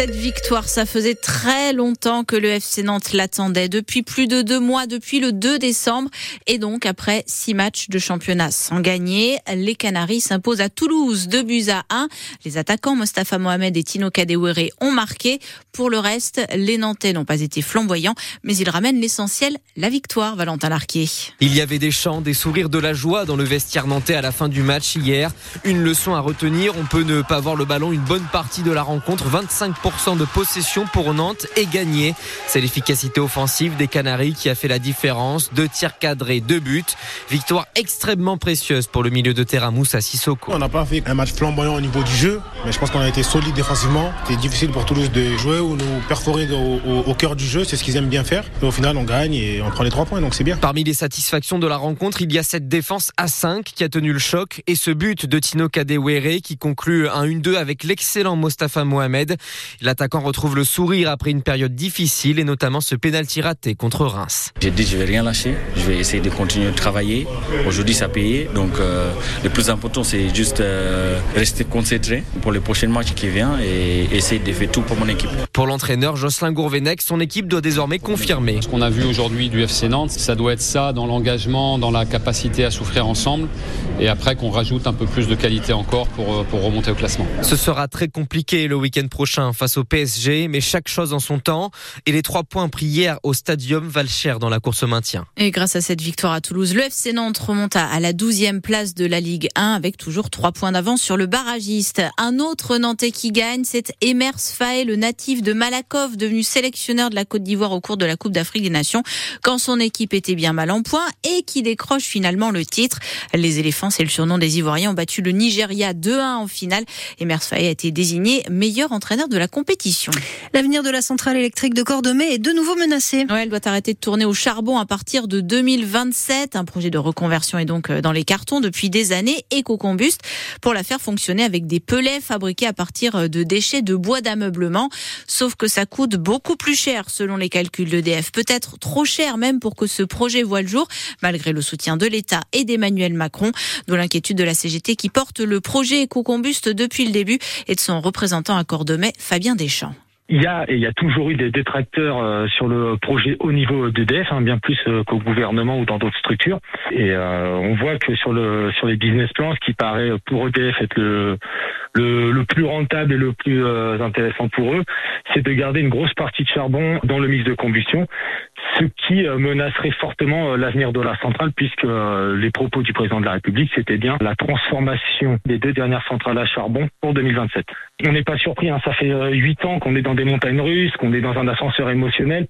Cette victoire, ça faisait très longtemps que le FC Nantes l'attendait, depuis plus de deux mois, depuis le 2 décembre. Et donc, après six matchs de championnat sans gagner, les Canaries s'imposent à Toulouse, 2 buts à 1. Les attaquants Mostafa Mohamed et Tino Kadewere ont marqué. Pour le reste, les Nantais n'ont pas été flamboyants, mais ils ramènent l'essentiel, la victoire, Valentin Larquier. Il y avait des chants, des sourires, de la joie dans le vestiaire nantais à la fin du match hier. Une leçon à retenir, on peut ne pas voir le ballon une bonne partie de la rencontre. 25% de possession pour Nantes et gagné. C'est l'efficacité offensive des Canaries qui a fait la différence. Deux tirs cadrés, deux buts. Victoire extrêmement précieuse pour le milieu de terrain Moussa Sissoko. On n'a pas fait un match flamboyant au niveau du jeu, mais je pense qu'on a été solide défensivement. C'était difficile pour Toulouse de jouer ou nous perforer au, cœur du jeu. C'est ce qu'ils aiment bien faire. Et au final, on gagne et on prend les trois points, donc c'est bien. Parmi les satisfactions de la rencontre, il y a cette défense à 5 qui a tenu le choc et ce but de Tino Kadewere qui conclut un 1-2 avec l'excellent Mostafa Mohamed. L'attaquant retrouve le sourire après une période difficile et notamment ce pénalty raté contre Reims. J'ai dit je vais rien lâcher, je vais essayer de continuer de travailler. Aujourd'hui ça a payé, donc euh, le plus important c'est juste euh, rester concentré pour les prochains matchs qui viennent et essayer de faire tout pour mon équipe. Pour l'entraîneur Jocelyn Gourvenec, son équipe doit désormais confirmer. Ce qu'on a vu aujourd'hui du FC Nantes, ça doit être ça dans l'engagement, dans la capacité à souffrir ensemble et après qu'on rajoute un peu plus de qualité encore pour, euh, pour remonter au classement. Ce sera très compliqué le week-end prochain face au PSG, mais chaque chose en son temps. Et les trois points pris hier au Stadium valent cher dans la course au maintien. Et grâce à cette victoire à Toulouse, le FC Nantes remonte à la 12e place de la Ligue 1 avec toujours trois points d'avance sur le barragiste. Un autre Nantais qui gagne, c'est Emers Faye, le natif de Malakoff, devenu sélectionneur de la Côte d'Ivoire au cours de la Coupe d'Afrique des Nations, quand son équipe était bien mal en point et qui décroche finalement le titre. Les éléphants, c'est le surnom des Ivoiriens, ont battu le Nigeria 2-1 en finale. Emers Faye a été désigné meilleur entraîneur de la compétition. L'avenir de la centrale électrique de Cordemais est de nouveau menacé. Ouais, elle doit arrêter de tourner au charbon à partir de 2027. Un projet de reconversion est donc euh, dans les cartons depuis des années. Éco-combuste pour la faire fonctionner avec des pellets fabriqués à partir euh, de déchets de bois d'ameublement. Sauf que ça coûte beaucoup plus cher selon les calculs d'EDF. Peut-être trop cher même pour que ce projet voit le jour, malgré le soutien de l'État et d'Emmanuel Macron. D'où l'inquiétude de la CGT qui porte le projet Éco-combuste depuis le début et de son représentant à Cordemais, Fabien Deschamps. Il y a et il y a toujours eu des détracteurs euh, sur le projet au niveau d'EDF, hein, bien plus euh, qu'au gouvernement ou dans d'autres structures. Et euh, on voit que sur le sur les business plans, ce qui paraît pour EDF être le, le plus rentable et le plus intéressant pour eux, c'est de garder une grosse partie de charbon dans le mix de combustion, ce qui menacerait fortement l'avenir de la centrale, puisque les propos du président de la République, c'était bien la transformation des deux dernières centrales à charbon pour 2027. On n'est pas surpris, hein, ça fait huit ans qu'on est dans des montagnes russes, qu'on est dans un ascenseur émotionnel.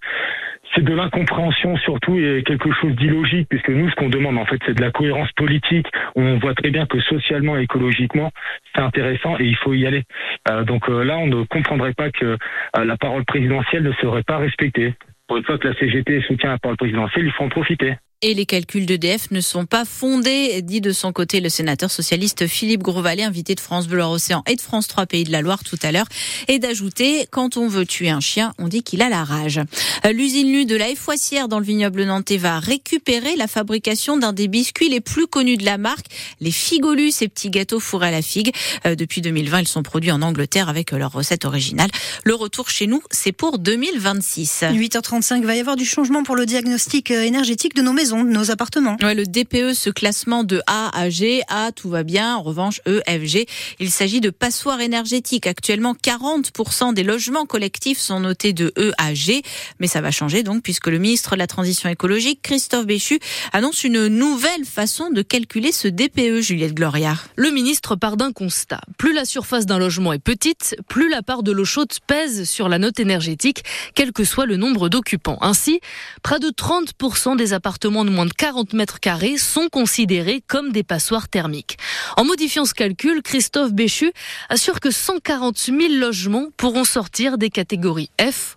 C'est de l'incompréhension surtout et quelque chose d'illogique, puisque nous, ce qu'on demande en fait, c'est de la cohérence politique. On voit très bien que socialement et écologiquement, c'est intéressant et il faut y aller. Euh, donc euh, là, on ne comprendrait pas que euh, la parole présidentielle ne serait pas respectée. Pour une fois que la CGT soutient la parole présidentielle, il faut profiter. Et les calculs d'EDF ne sont pas fondés, dit de son côté le sénateur socialiste Philippe Grosvalet, invité de France Bleu Océan et de France 3 Pays de la Loire tout à l'heure, et d'ajouter, quand on veut tuer un chien, on dit qu'il a la rage. Euh, l'usine Lu de la Foissière dans le vignoble nantais va récupérer la fabrication d'un des biscuits les plus connus de la marque, les Figolus, ces petits gâteaux fourrés à la figue. Euh, depuis 2020, ils sont produits en Angleterre avec leur recette originale. Le retour chez nous, c'est pour 2026. 8h35, va y avoir du changement pour le diagnostic euh, énergétique de nos maisons de nos appartements. Ouais, le DPE, ce classement de A à G, A, tout va bien. En revanche, E, F, G, il s'agit de passoires énergétiques. Actuellement, 40% des logements collectifs sont notés de E à G. Mais ça va changer donc, puisque le ministre de la Transition écologique, Christophe Béchu, annonce une nouvelle façon de calculer ce DPE, Juliette Gloria. Le ministre part d'un constat. Plus la surface d'un logement est petite, plus la part de l'eau chaude pèse sur la note énergétique, quel que soit le nombre d'occupants. Ainsi, près de 30% des appartements de moins de 40 mètres carrés sont considérés comme des passoires thermiques. En modifiant ce calcul, Christophe Béchu assure que 140 000 logements pourront sortir des catégories F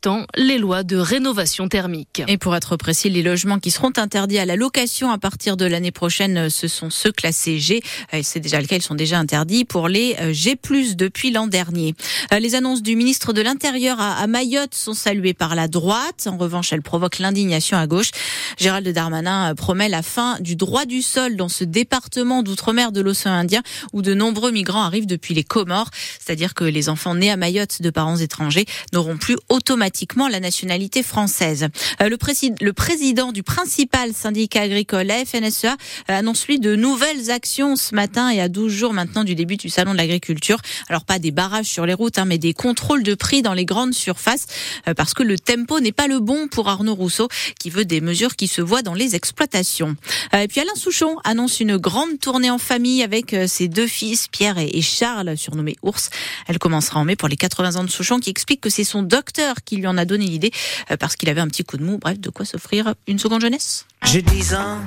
les lois de rénovation thermique. Et pour être précis, les logements qui seront interdits à la location à partir de l'année prochaine, ce sont ceux classés G. Euh, c'est déjà le cas, ils sont déjà interdits pour les euh, G+, depuis l'an dernier. Euh, les annonces du ministre de l'Intérieur à Mayotte sont saluées par la droite. En revanche, elles provoquent l'indignation à gauche. Gérald Darmanin promet la fin du droit du sol dans ce département d'outre-mer de l'océan Indien où de nombreux migrants arrivent depuis les Comores. C'est-à-dire que les enfants nés à Mayotte de parents étrangers n'auront plus automatiquement la nationalité française. Le, le président du principal syndicat agricole, la FNSEA, annonce lui de nouvelles actions ce matin et à 12 jours maintenant du début du salon de l'agriculture. Alors pas des barrages sur les routes, hein, mais des contrôles de prix dans les grandes surfaces, euh, parce que le tempo n'est pas le bon pour Arnaud Rousseau, qui veut des mesures qui se voient dans les exploitations. Euh, et puis Alain Souchon annonce une grande tournée en famille avec euh, ses deux fils, Pierre et Charles, surnommés Ours. Elle commencera en mai pour les 80 ans de Souchon, qui explique que c'est son docteur qui lui en a donné l'idée, parce qu'il avait un petit coup de mou. Bref, de quoi s'offrir une seconde jeunesse? J'ai 10 ans,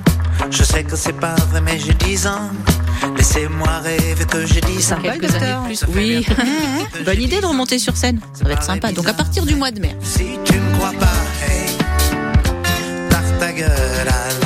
je sais que c'est pas vrai, mais j'ai 10 ans. Laissez-moi rêver que j'ai 10 ans. Quelques années plus, oui. Bonne idée de remonter sur scène. Ça va être sympa. Donc à partir du mois de mai. Si tu ne crois pas, hey, ta gueule,